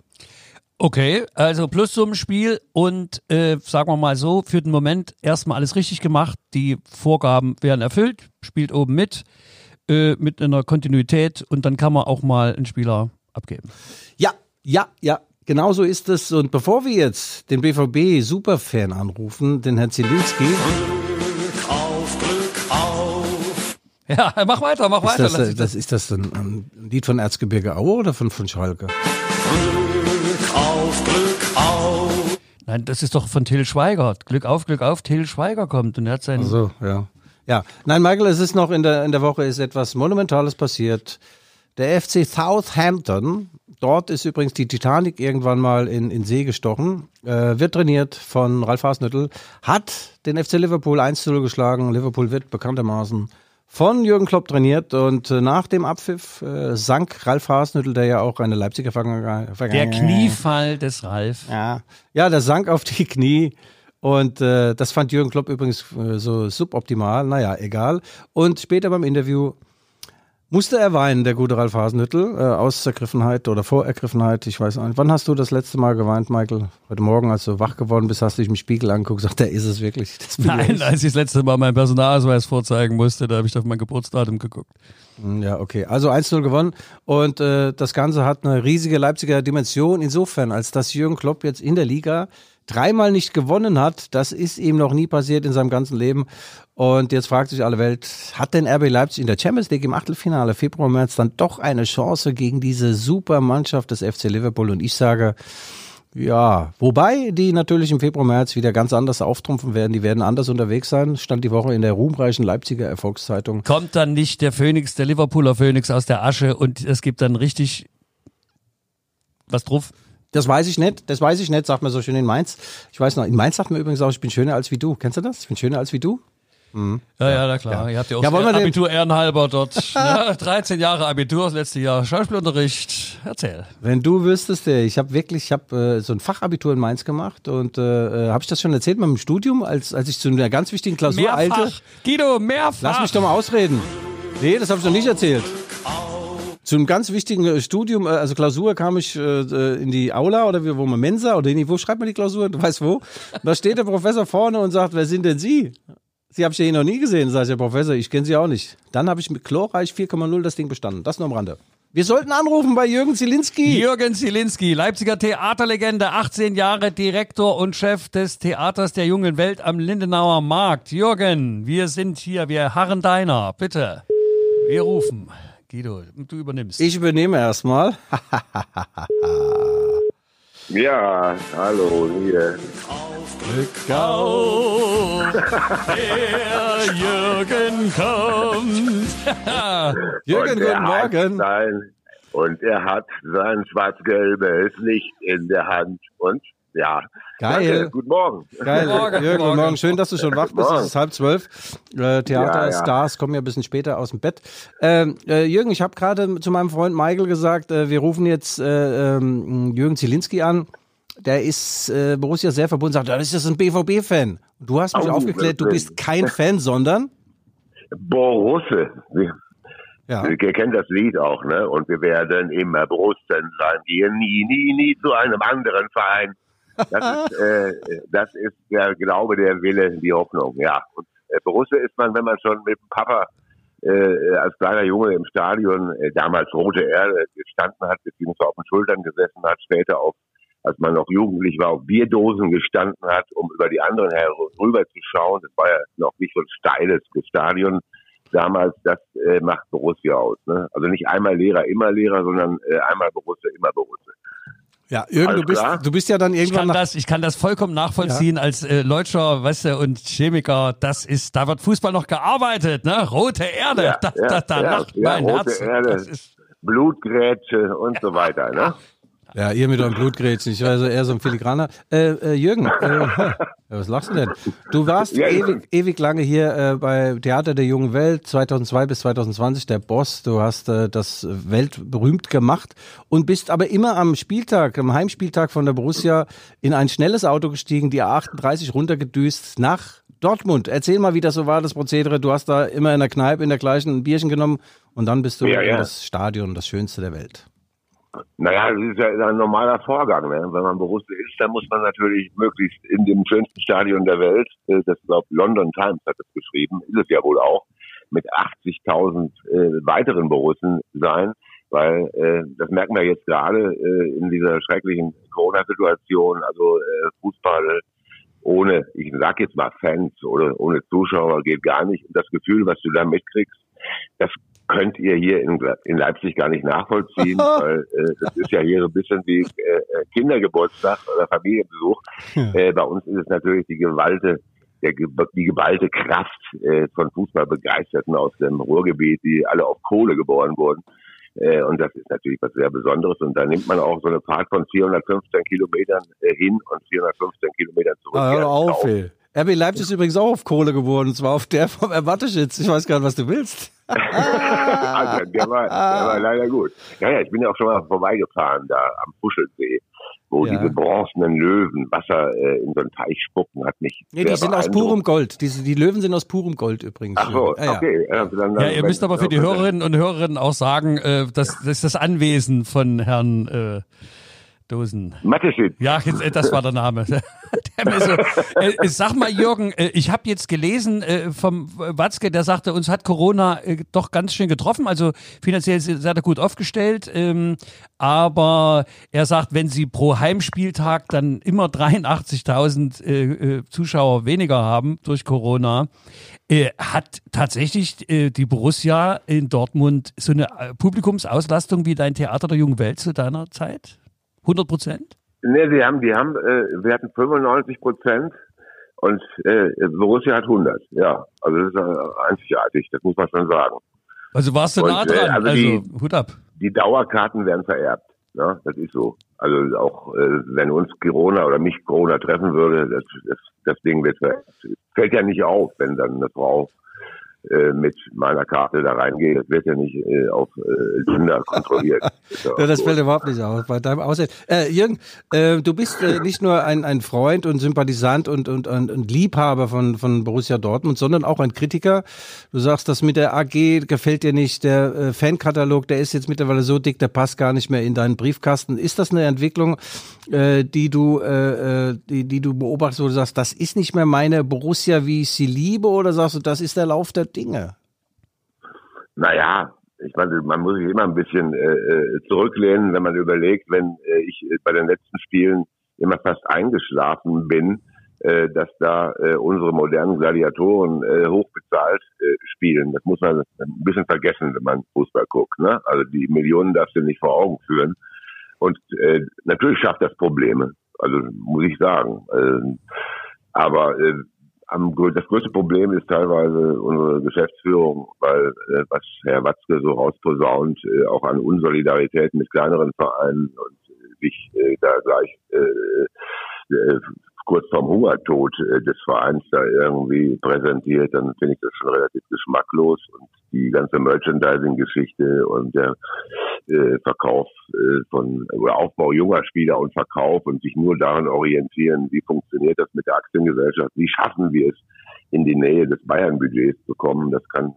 Okay, also plus zum Spiel und äh, sagen wir mal so, für den Moment erstmal alles richtig gemacht. Die Vorgaben werden erfüllt, spielt oben mit, äh, mit einer Kontinuität und dann kann man auch mal einen Spieler abgeben. Ja, ja, ja. Genau so ist es. Und bevor wir jetzt den BVB Superfan anrufen, den Herrn Zielinski, Auf, Glück auf. Ja, mach weiter, mach ist weiter. das, äh, das, ist das ein, ein Lied von Erzgebirge Aue oder von, von Schalke? Glück auf, Glück auf. Nein, das ist doch von Till Schweiger. Glück auf, Glück auf, Till Schweiger kommt und er hat seinen. So, ja. Ja, nein, Michael, es ist noch in der, in der Woche ist etwas Monumentales passiert. Der FC Southampton, dort ist übrigens die Titanic irgendwann mal in, in See gestochen, äh, wird trainiert von Ralf Hasenhüttl, hat den FC Liverpool 1 0 geschlagen. Liverpool wird bekanntermaßen von Jürgen Klopp trainiert und äh, nach dem Abpfiff äh, sank Ralf Hasenhüttl, der ja auch eine Leipziger Vergangenheit Der Kniefall des Ralf. ja, ja, der sank auf die Knie. Und äh, das fand Jürgen Klopp übrigens äh, so suboptimal. Naja, egal. Und später beim Interview Musste er weinen, der gute Ralf Hasenhüttel, äh, aus Ergriffenheit oder Vorergriffenheit, ich weiß nicht. Wann hast du das letzte Mal geweint, Michael? Heute Morgen, als du wach geworden bist, hast du dich im Spiegel angeguckt und gesagt, der ist es wirklich. Nein, ich. als ich das letzte Mal meinen Personalausweis vorzeigen musste, da habe ich auf mein Geburtsdatum geguckt. Hm, Ja, okay. Also 1-0 gewonnen und äh, das Ganze hat eine riesige Leipziger Dimension insofern, als dass Jürgen Klopp jetzt in der Liga dreimal nicht gewonnen hat. Das ist ihm noch nie passiert in seinem ganzen Leben. Und jetzt fragt sich alle Welt, hat denn RB Leipzig in der Champions League im Achtelfinale Februar, März dann doch eine Chance gegen diese super Mannschaft des FC Liverpool? Und ich sage, ja, wobei die natürlich im Februar, März wieder ganz anders auftrumpfen werden. Die werden anders unterwegs sein. Stand die Woche in der ruhmreichen Leipziger Erfolgszeitung. Kommt dann nicht der Phönix, der Liverpooler Phönix aus der Asche und es gibt dann richtig was drauf? Das weiß ich nicht, das weiß ich nicht, sagt man so schön in Mainz. Ich weiß noch, in Mainz sagt man übrigens auch, ich bin schöner als wie du. Kennst du das? Ich bin schöner als wie du? Ja, ja, na klar. Ihr habt ja auch Ja, wollen wir Abitur ehrenhalber dort. [LAUGHS] ne? 13 Jahre Abitur, das letzte Jahr Schauspielunterricht. Erzähl. Wenn du wüsstest, ich habe wirklich, ich habe äh, so ein Fachabitur in Mainz gemacht und äh, habe ich das schon erzählt mit dem Studium, als, als ich zu einer ganz wichtigen Klausur eilte? Mehrfach. Guido, mehrfach. Lass mich doch mal ausreden. Nee, das habe ich noch nicht erzählt. Zu einem ganz wichtigen äh, Studium, äh, also Klausur, kam ich äh, äh, in die Aula oder wo man Mensa oder in, wo schreibt man die Klausur? Du weißt wo? Da steht der Professor vorne und sagt, wer sind denn Sie? Sie habe ich ja hier noch nie gesehen, sagt der Professor, ich kenne Sie auch nicht. Dann habe ich mit Chlorreich 4,0 das Ding bestanden. Das nur am Rande. Wir sollten anrufen bei Jürgen Zielinski. Jürgen Zielinski, Leipziger Theaterlegende, 18 Jahre Direktor und Chef des Theaters der jungen Welt am Lindenauer Markt. Jürgen, wir sind hier, wir harren deiner. Bitte. Wir rufen. Guido, du übernimmst. Ich übernehme erstmal. [LAUGHS] Ja, hallo, hier. Auf, der Jürgen kommt. [LAUGHS] Jürgen, und er guten hat Morgen. Sein, und er hat sein schwarz-gelbes Licht in der Hand. Und ja, Geil. Danke, guten Morgen. Geil, Morgen, Jürgen, guten morgen. Schön, dass du schon wach bist. Morgen. Es ist halb zwölf. Äh, Theaterstars kommen ja ein bisschen später aus dem Bett. Ähm, äh, Jürgen, ich habe gerade zu meinem Freund Michael gesagt, äh, wir rufen jetzt äh, ähm, Jürgen Zielinski an. Der ist äh, Borussia sehr verbunden. Sagt, das ist das ein BVB-Fan. Du hast mich Oh, aufgeklärt, du bist kein Fan, sondern Borusse. Wir, ja. Ihr kennt das Lied auch, ne? Und wir werden immer Borussen sein. Gehen nie, nie, nie zu einem anderen Verein. Das ist, [LAUGHS] äh, das ist der Glaube, der Wille, die Hoffnung, ja. Und äh, Borusse ist man, wenn man schon mit dem Papa äh, als kleiner Junge im Stadion äh, damals rote Erde gestanden hat, beziehungsweise auf den Schultern gesessen hat, später auf, als man noch jugendlich war, auf Bierdosen gestanden hat, um über die anderen herüber zu schauen. Das war ja noch nicht so ein steiles Stadion damals, das äh, macht Borussia aus. Ne? Also nicht einmal Lehrer, immer Lehrer, sondern äh, einmal Borussia, immer Borussia. Ja, Jürgen, du bist, du bist ja dann Ich irgendwann kann nach, das, ich kann das vollkommen nachvollziehen als äh, Leutscher, weißt du, und Chemiker. Das ist, da wird Fußball noch gearbeitet, ne? Rote Erde, Ja, da, ja, da, da ja, lacht ja, mein rote Herz. Erde. Das ist, Blutgrätsche und so weiter. Ne? Ja, ihr mit eurem Blutgrätschen. Ich war so eher so ein Filigraner. Äh, äh, Jürgen, äh, was lachst du denn? Du warst Ja, ewig, ewig lange hier äh, bei Theater der jungen Welt, 2002 bis 2020 der Boss. Du hast äh, das weltberühmt gemacht und bist aber immer am Spieltag, am Heimspieltag von der Borussia in ein schnelles Auto gestiegen, die A38 runtergedüst nach Dortmund. Erzähl mal, wie das so war, das Prozedere. Du hast da immer in der Kneipe in der gleichen ein Bierchen genommen und dann bist du Ja, in ja. das Stadion, das schönste der Welt. Naja, das ist ja ein normaler Vorgang. Ne? Wenn man Borussia ist, dann muss man natürlich möglichst in dem schönsten Stadion der Welt, äh, das glaube London Times hat es geschrieben, ist es ja wohl auch, mit 80.000 äh, weiteren Borussen sein, weil äh, das merken wir jetzt gerade äh, in dieser schrecklichen Corona-Situation, also äh, Fußball ohne, ich sag jetzt mal Fans oder ohne Zuschauer geht gar nicht. Und das Gefühl, was du da mitkriegst, das könnt ihr hier in, in Leipzig gar nicht nachvollziehen, [LAUGHS] weil äh, das ist ja hier so ein bisschen wie äh, Kindergeburtstag oder Familienbesuch. Äh, bei uns ist es natürlich die Gewalte, der, die geballte Kraft äh, von Fußballbegeisterten aus dem Ruhrgebiet, die alle auf Kohle geboren wurden. Äh, und das ist natürlich was sehr Besonderes. Und da nimmt man auch so eine Fahrt von 415 Kilometern äh, hin und 415 Kilometern zurück. Ah, hör Ja, auf. ey. RB Leipzig ist übrigens auch auf Kohle geworden, und zwar auf der vom Erwarteschitz. Ich weiß gar nicht, was du willst. also, der war, der war leider gut. Ja, ja, ich bin ja auch schon mal vorbeigefahren da am Puschelsee. wo Ja. diese bronzenen Löwen Wasser äh, in so einen Teich spucken, hat mich Nee, die sind aus purem Gold. Diese, die Löwen sind aus purem Gold übrigens. Ach so, Ja, ja. okay. Ja, dann, dann, Ja, ihr müsst aber für die Hörerinnen und Hörerinnen auch sagen, äh, das, das ist das Anwesen von Herrn äh, Dosen. Mateschitz. Ja, äh, das war der Name. [LAUGHS] Der so, äh, sag mal, Jürgen, äh, ich habe jetzt gelesen vom Watzke, der sagte, uns hat Corona doch ganz schön getroffen. Also finanziell seid ihr gut aufgestellt. Ähm, aber er sagt, wenn sie pro Heimspieltag dann immer 83.000 äh, äh, Zuschauer weniger haben durch Corona, hat tatsächlich die Borussia in Dortmund so eine Publikumsauslastung wie dein Theater der Jungen Welt zu deiner Zeit? 100 Prozent? Nee, sie haben, die haben, äh, wir hatten 95 Prozent und äh, Borussia hat 100. Ja, also das ist äh, einzigartig, das muss man schon sagen. Also warst du Und, nah äh, dran. also Also, die- Hut ab. Die Dauerkarten werden vererbt. Ja, das ist so. Also auch äh, wenn uns Corona oder mich Corona treffen würde, das, das, das Ding wird vererbt. Fällt ja nicht auf, wenn dann eine Frau äh, mit meiner Karte da reingeht. Das wird ja nicht äh, auf äh, Tinder kontrolliert. [LAUGHS] Ja das fällt überhaupt nicht auf bei deinem Aussehen. Äh, Jürgen, äh, du bist äh, nicht nur ein, ein Freund und Sympathisant und, und, und, und Liebhaber von, von Borussia Dortmund, sondern auch ein Kritiker. Du sagst, das mit der AG gefällt dir nicht. Der äh, Fankatalog, der ist jetzt mittlerweile so dick, der passt gar nicht mehr in deinen Briefkasten. Ist das eine Entwicklung, äh, die du, äh, äh, die, die du beobachtest, wo du sagst, das ist nicht mehr meine Borussia, wie ich sie liebe, oder sagst du, das ist der Lauf der Dinge? Naja, ich meine, man muss sich immer ein bisschen äh, äh, zurücklehnen, wenn man überlegt, wenn äh, ich äh, bei den letzten Spielen immer fast eingeschlafen bin, äh, dass da äh, unsere modernen Gladiatoren äh, hochbezahlt äh, spielen. Das muss man ein bisschen vergessen, wenn man Fußball guckt. Ne? Also die Millionen darfst du nicht vor Augen führen. Und äh, natürlich schafft das Probleme. Also muss ich sagen. Äh, aber äh, am, das größte Problem ist teilweise unsere Geschäftsführung, weil äh, was Herr Watzke so rausposaunt, äh, auch an Unsolidarität mit kleineren Vereinen und äh, sich äh, da gleich äh, äh, kurz vorm Hungertod äh, des Vereins da irgendwie präsentiert, dann finde ich das schon relativ geschmacklos und die ganze Merchandising-Geschichte und der äh, Verkauf äh, von oder Aufbau junger Spieler und Verkauf und sich nur daran orientieren, wie funktioniert das mit der Aktiengesellschaft, wie schaffen wir es in die Nähe des Bayern-Budgets zu kommen, das kann,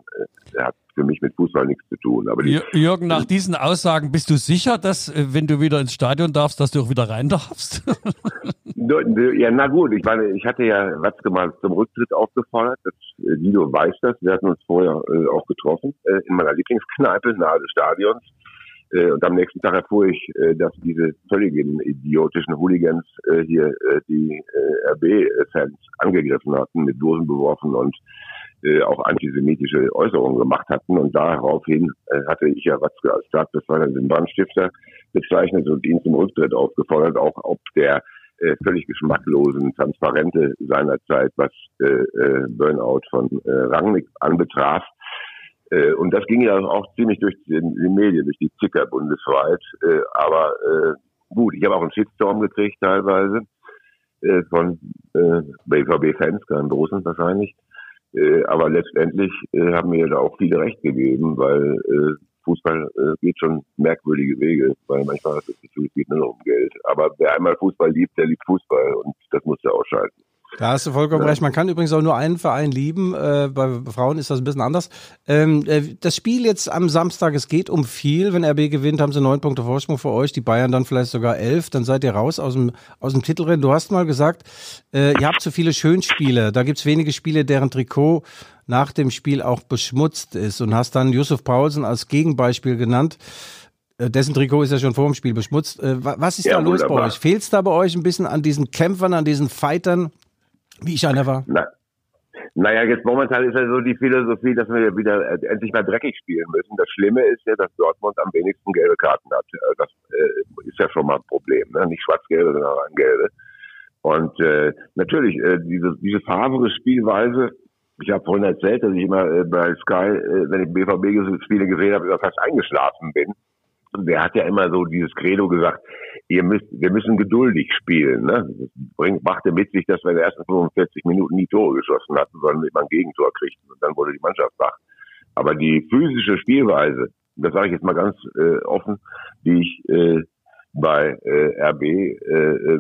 äh, hat für mich mit Fußball nichts zu tun. Aber die, Jür- Jürgen, nach diesen Aussagen bist du sicher, dass, äh, wenn du wieder ins Stadion darfst, dass du auch wieder rein darfst? [LAUGHS] Ja, na gut, ich meine, ich hatte ja Watzke mal zum Rücktritt aufgefordert. Das, äh, Guido weiß das. Wir hatten uns vorher äh, auch getroffen äh, in meiner Lieblingskneipe nahe des Stadions. Äh, und am nächsten Tag erfuhr ich, äh, dass diese völligen idiotischen Hooligans äh, hier die RB-Fans angegriffen hatten, mit Dosen beworfen und auch antisemitische Äußerungen gemacht hatten. Und daraufhin hatte ich ja Watzke als Staatsbefreier den Brandstifter bezeichnet und ihn zum Rücktritt aufgefordert, auch ob der völlig geschmacklosen Transparente seinerzeit, was Burnout von Rangnick anbetraf. Äh, und das ging ja auch ziemlich durch die, die Medien, durch die Zicker bundesweit. Äh, aber äh, gut, ich habe auch einen Shitstorm gekriegt teilweise äh, von äh, BVB-Fans, kein Borussen wahrscheinlich. Aber letztendlich haben mir da auch viele recht gegeben, weil äh, Fußball geht schon merkwürdige Wege, weil manchmal hat das Gefühl, es geht nur noch um Geld. Aber wer einmal Fußball liebt, der liebt Fußball und das muss er ausschalten. Da hast du vollkommen recht. Man kann übrigens auch nur einen Verein lieben. Äh, bei Frauen ist das ein bisschen anders. Ähm, äh, das Spiel jetzt am Samstag, es geht um viel. Wenn RB gewinnt, haben sie neun Punkte Vorsprung für euch. Die Bayern dann vielleicht sogar elf. Dann seid ihr raus aus dem, aus dem Titelrennen. Du hast mal gesagt, äh, ihr habt zu viele Schönspiele. Da gibt's wenige Spiele, deren Trikot nach dem Spiel auch beschmutzt ist. Und hast dann Yusuf Paulsen als Gegenbeispiel genannt. Dessen Trikot ist ja schon vor dem Spiel beschmutzt. Wa- Was ist Ja, da los bei wunderbar. euch? Fehlt's da bei euch ein bisschen an diesen Kämpfern, an diesen Fightern, wie ich einer war? Na, naja, jetzt momentan ist ja so die Philosophie, dass wir wieder äh, endlich mal dreckig spielen müssen. Das Schlimme ist ja, dass Dortmund am wenigsten gelbe Karten hat. Äh, Das äh, ist ja schon mal ein Problem. Ne? Nicht schwarz-gelbe, sondern gelbe. Und äh, natürlich, äh, diese, diese favre Spielweise, ich habe vorhin erzählt, dass ich immer äh, bei Sky, äh, wenn ich BVB-Spiele gesehen habe, immer fast eingeschlafen bin. Der hat ja immer so dieses Credo gesagt, ihr müsst, wir müssen geduldig spielen. Ne? Das bringt, machte mit sich, dass wir in den ersten 45 Minuten nie Tore geschossen hatten, sondern immer ein Gegentor kriegten. Und dann wurde die Mannschaft wach. Aber die physische Spielweise, das sage ich jetzt mal ganz äh, offen, die ich äh, bei äh, RB äh,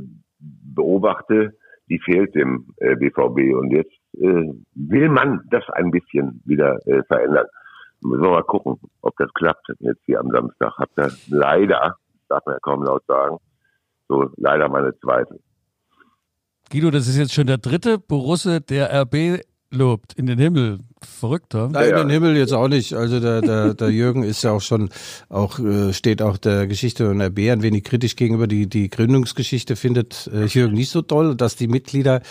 beobachte, die fehlt dem äh, BVB. Und jetzt äh, will man das ein bisschen wieder äh, verändern. Müssen wir mal gucken, ob das klappt. Jetzt hier am Samstag habt ihr leider, darf man ja kaum laut sagen, so leider meine Zweifel. Guido, das ist jetzt schon der dritte Borusse, der RB lobt in den Himmel. Verrückter. Nein, in den Himmel jetzt auch nicht. Also der, der, der Jürgen ist ja auch schon, auch äh, steht auch der Geschichte und RB ein wenig kritisch gegenüber. Die, die Gründungsgeschichte findet äh, Jürgen nicht so toll, dass die Mitglieder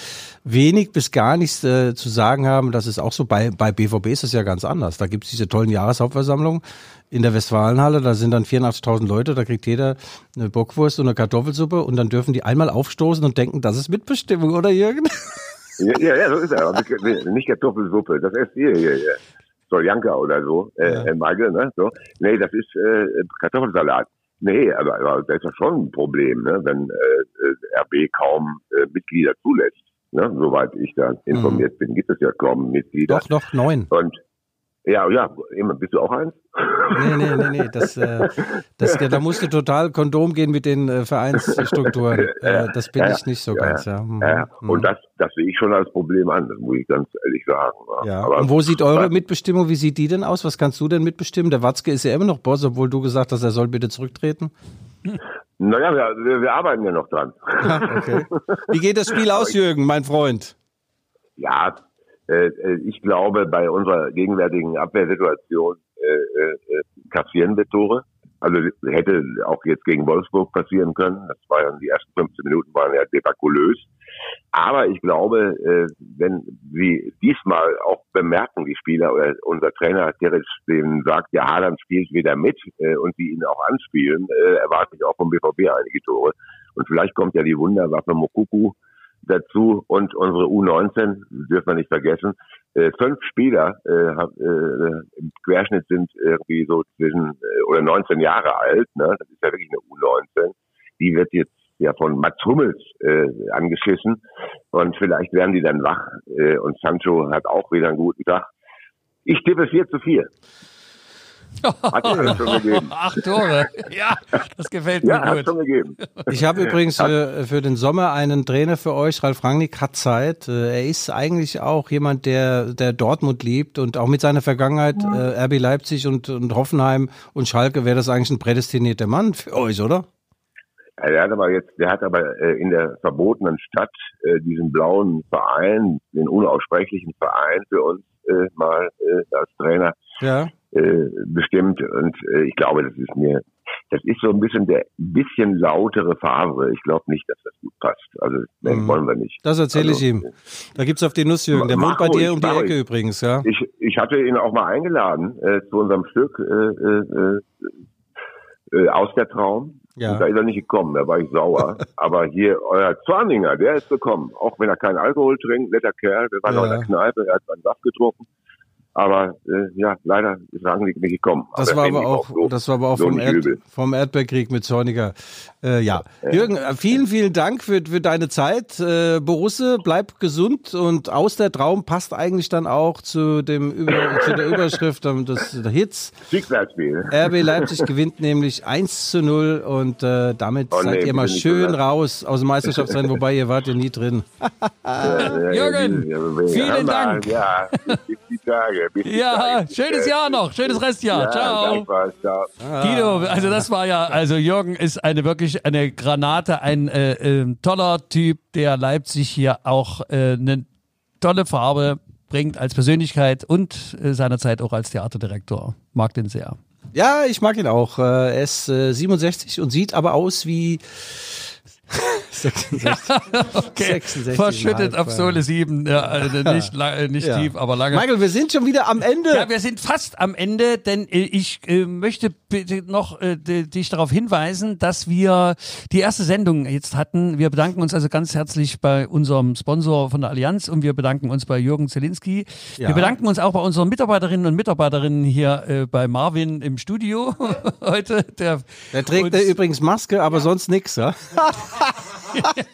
wenig bis gar nichts äh, zu sagen haben. Das ist auch so. Bei, bei BVB ist es ja ganz anders. Da gibt's diese tollen Jahreshauptversammlungen in der Westfalenhalle. Da sind dann 84.000 Leute. Da kriegt jeder eine Bockwurst und eine Kartoffelsuppe und dann dürfen die einmal aufstoßen und denken, das ist Mitbestimmung, oder Jürgen? [LAUGHS] Ja, ja, ja, so ist er. Nicht Kartoffelsuppe, das esst ihr hier. hier. Soljanka oder so, äh, Ja. ja. Magge, ne? So. Nee, das ist äh, Kartoffelsalat. Nee, aber, aber das ist ja schon ein Problem, ne? wenn äh, äh, RB kaum äh, Mitglieder zulässt. Ne? Soweit ich da informiert bin, gibt es ja kaum Mitglieder. Doch, noch neun. Und ja, ja, immer, bist du auch eins? Nee, nee, nee, nee. Das, äh, das, [LAUGHS] da musst du total Kondom gehen mit den äh, Vereinsstrukturen. [LAUGHS] Äh, das bin Ja, ich nicht so ja, ganz, ja. Mhm. Ja, Mhm. und das, das sehe ich schon als Problem an, das muss ich ganz ehrlich sagen. Ja. Aber, und wo sieht eure Mitbestimmung, wie sieht die denn aus? Was kannst du denn mitbestimmen? Der Watzke ist ja immer noch Boss, obwohl du gesagt hast, er soll bitte zurücktreten. naja, wir, wir, wir arbeiten ja noch dran. Okay. Wie geht das Spiel [LAUGHS] aus, Jürgen, mein Freund? Ja, ich glaube, bei unserer gegenwärtigen Abwehrsituation äh, äh, kassieren wir Tore. Also hätte auch jetzt gegen Wolfsburg passieren können. Das war ja die ersten 15 Minuten waren ja debakulös. Aber ich glaube, äh, wenn sie diesmal auch bemerken, die Spieler oder unser Trainer Teres denen sagt, ja, Haaland spielt wieder mit äh, und sie ihn auch anspielen, äh, erwarte ich auch vom BVB einige Tore. Und vielleicht kommt ja die Wunderwaffe Mokuku dazu und unsere U19, dürfen wir nicht vergessen, äh, fünf Spieler äh, äh, im Querschnitt sind irgendwie so zwischen äh, oder 19 Jahre alt, ne? das ist ja wirklich eine U19, die wird jetzt ja von Mats Hummels äh, angeschissen und vielleicht werden die dann wach äh, und Sancho hat auch wieder einen guten Tag. Ich tippe 4 zu 4. [LAUGHS] Hat alles schon gegeben. Acht Tore. Ja, das gefällt mir Ja, hat gut. schon gegeben. Ich habe übrigens für, für den Sommer einen Trainer für euch, Ralf Rangnick hat Zeit. Äh, Er ist eigentlich auch jemand, der, der Dortmund liebt und auch mit seiner Vergangenheit äh, RB Leipzig und, und Hoffenheim und Schalke wäre das eigentlich ein prädestinierter Mann für euch, oder? Ja, Der hat aber jetzt, der hat aber äh, in der verbotenen Stadt äh, diesen blauen Verein, den unaussprechlichen Verein für uns äh, mal äh, als Trainer Ja. Äh, bestimmt. Und äh, ich glaube, das ist mir, das ist so ein bisschen der bisschen lautere Favre. Ich glaube nicht, dass das gut passt. Also Mhm. wollen wir nicht. Das erzähle ich Also, ihm. Da gibt's auf den Nuss, Jürgen. Der wohnt bei dir um die Ecke ruhig. übrigens, ja. Ich, ich hatte ihn auch mal eingeladen äh, zu unserem Stück äh, äh, äh, aus der Traum. Ja. Da ist er nicht gekommen, da war ich sauer. [LAUGHS] Aber hier, euer Zorninger, der ist gekommen. Auch wenn er keinen Alkohol trinkt, netter Kerl, der war noch in Ja. der Kneipe, er hat seinen Saft getrunken. Aber äh, ja, leider ist Rangnick nicht gekommen. Das Aber war aber auch, so- das war aber auch so vom, Erd, vom Erdbeerkrieg mit Zorniger. Äh, ja. Jürgen, äh, vielen, vielen Dank für, für deine Zeit. Äh, Borusse, bleib gesund und aus der Traum passt eigentlich dann auch zu dem Über, zu der Überschrift des der Hits. Schicksalsspiel. RB Leipzig gewinnt nämlich 1 zu 0 und äh, damit Oh, seid nee, ihr mal schön raus aus dem Meisterschaftsrennen, wobei ihr wart ja nie drin. Jürgen, vielen Dank. Ja, die Tage. Bis Ja, schönes Jahr noch, schönes Restjahr. Ja, Ciao. ciao. Guido, also das war ja, also Jürgen ist eine wirklich eine Granate, ein äh, äh, toller Typ, der Leipzig hier auch äh, eine tolle Farbe bringt als Persönlichkeit und äh, seinerzeit auch als Theaterdirektor. Mag den sehr. Ja, ich mag ihn auch. Äh, Er ist äh, 67 und sieht aber aus wie 66. Okay, 66 [LAUGHS] verschüttet auf Sohle 7, ja, also nicht, nicht Ja. tief, aber lange. Michael, wir sind schon wieder am Ende. Ja, wir sind fast am Ende, denn äh, ich äh, möchte bitte noch äh, di- dich darauf hinweisen, dass wir die erste Sendung jetzt hatten. Wir bedanken uns also ganz herzlich bei unserem Sponsor von der Allianz und wir bedanken uns bei Jürgen Zelinski. Ja. Wir bedanken uns auch bei unseren Mitarbeiterinnen und Mitarbeiterinnen hier äh, bei Marvin im Studio [LAUGHS] heute. Der, Der trägt uns- übrigens Maske, aber sonst nix, ja? [LAUGHS]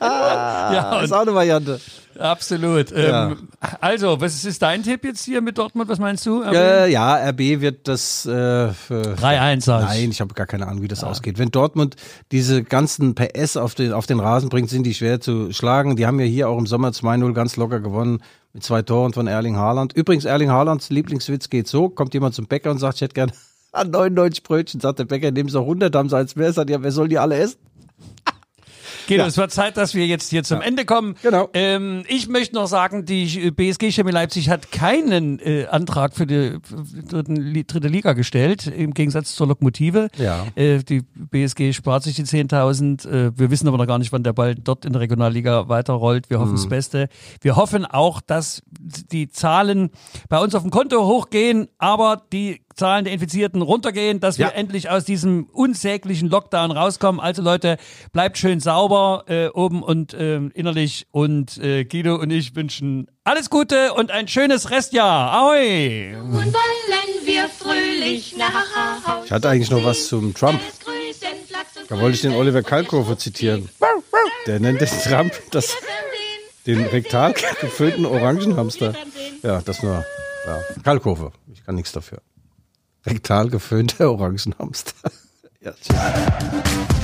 ja, ist auch eine Variante. Absolut. Ja. Ähm, also, was ist dein Tipp jetzt hier mit Dortmund? Was meinst du? Äh, ja, RB wird das äh, für 3-1 sag ich. Nein, ich habe gar keine Ahnung, wie das ausgeht. Wenn Dortmund diese ganzen PS auf den, auf den Rasen bringt, sind die schwer zu schlagen. Die haben ja hier auch im Sommer 2-0 ganz locker gewonnen mit zwei Toren von Erling Haaland. Übrigens, Erling Haalands Lieblingswitz geht so, kommt jemand zum Bäcker und sagt, ich hätte gern [LAUGHS] 99 Brötchen, sagt der Bäcker, nehmen Sie 100, haben Sie als mehr, sagt, ja, wer soll die alle essen? Guido, es wird Zeit, dass wir jetzt hier zum Ende kommen. Genau. Ähm, ich möchte noch sagen, die BSG Chemie Leipzig hat keinen äh, Antrag für die, dritten, dritte Liga gestellt, im Gegensatz zur Lokomotive. Ja. Äh, die BSG spart sich die 10.000. Äh, wir wissen aber noch gar nicht, wann der Ball dort in der Regionalliga weiterrollt. Wir hoffen das Beste. Wir hoffen auch, dass die Zahlen bei uns auf dem Konto hochgehen, aber die Zahlen der Infizierten runtergehen, dass wir Ja. endlich aus diesem unsäglichen Lockdown rauskommen. Also Leute, bleibt schön sauber äh, oben und ähm, innerlich. Und äh, Guido und ich wünschen alles Gute und ein schönes Restjahr. Ahoi! Und wollen wir fröhlich nach Hause. Ich hatte eigentlich noch was zum Trump. Da wollte ich den Oliver Kalkofer zitieren. Der nennt den Trump das, den rektal gefüllten Orangenhamster. Ja, das nur. Ja. Kalkofer. Ich kann nichts dafür. Rektal geföhnter Orangenhamster. [LAUGHS] ja, tschüss.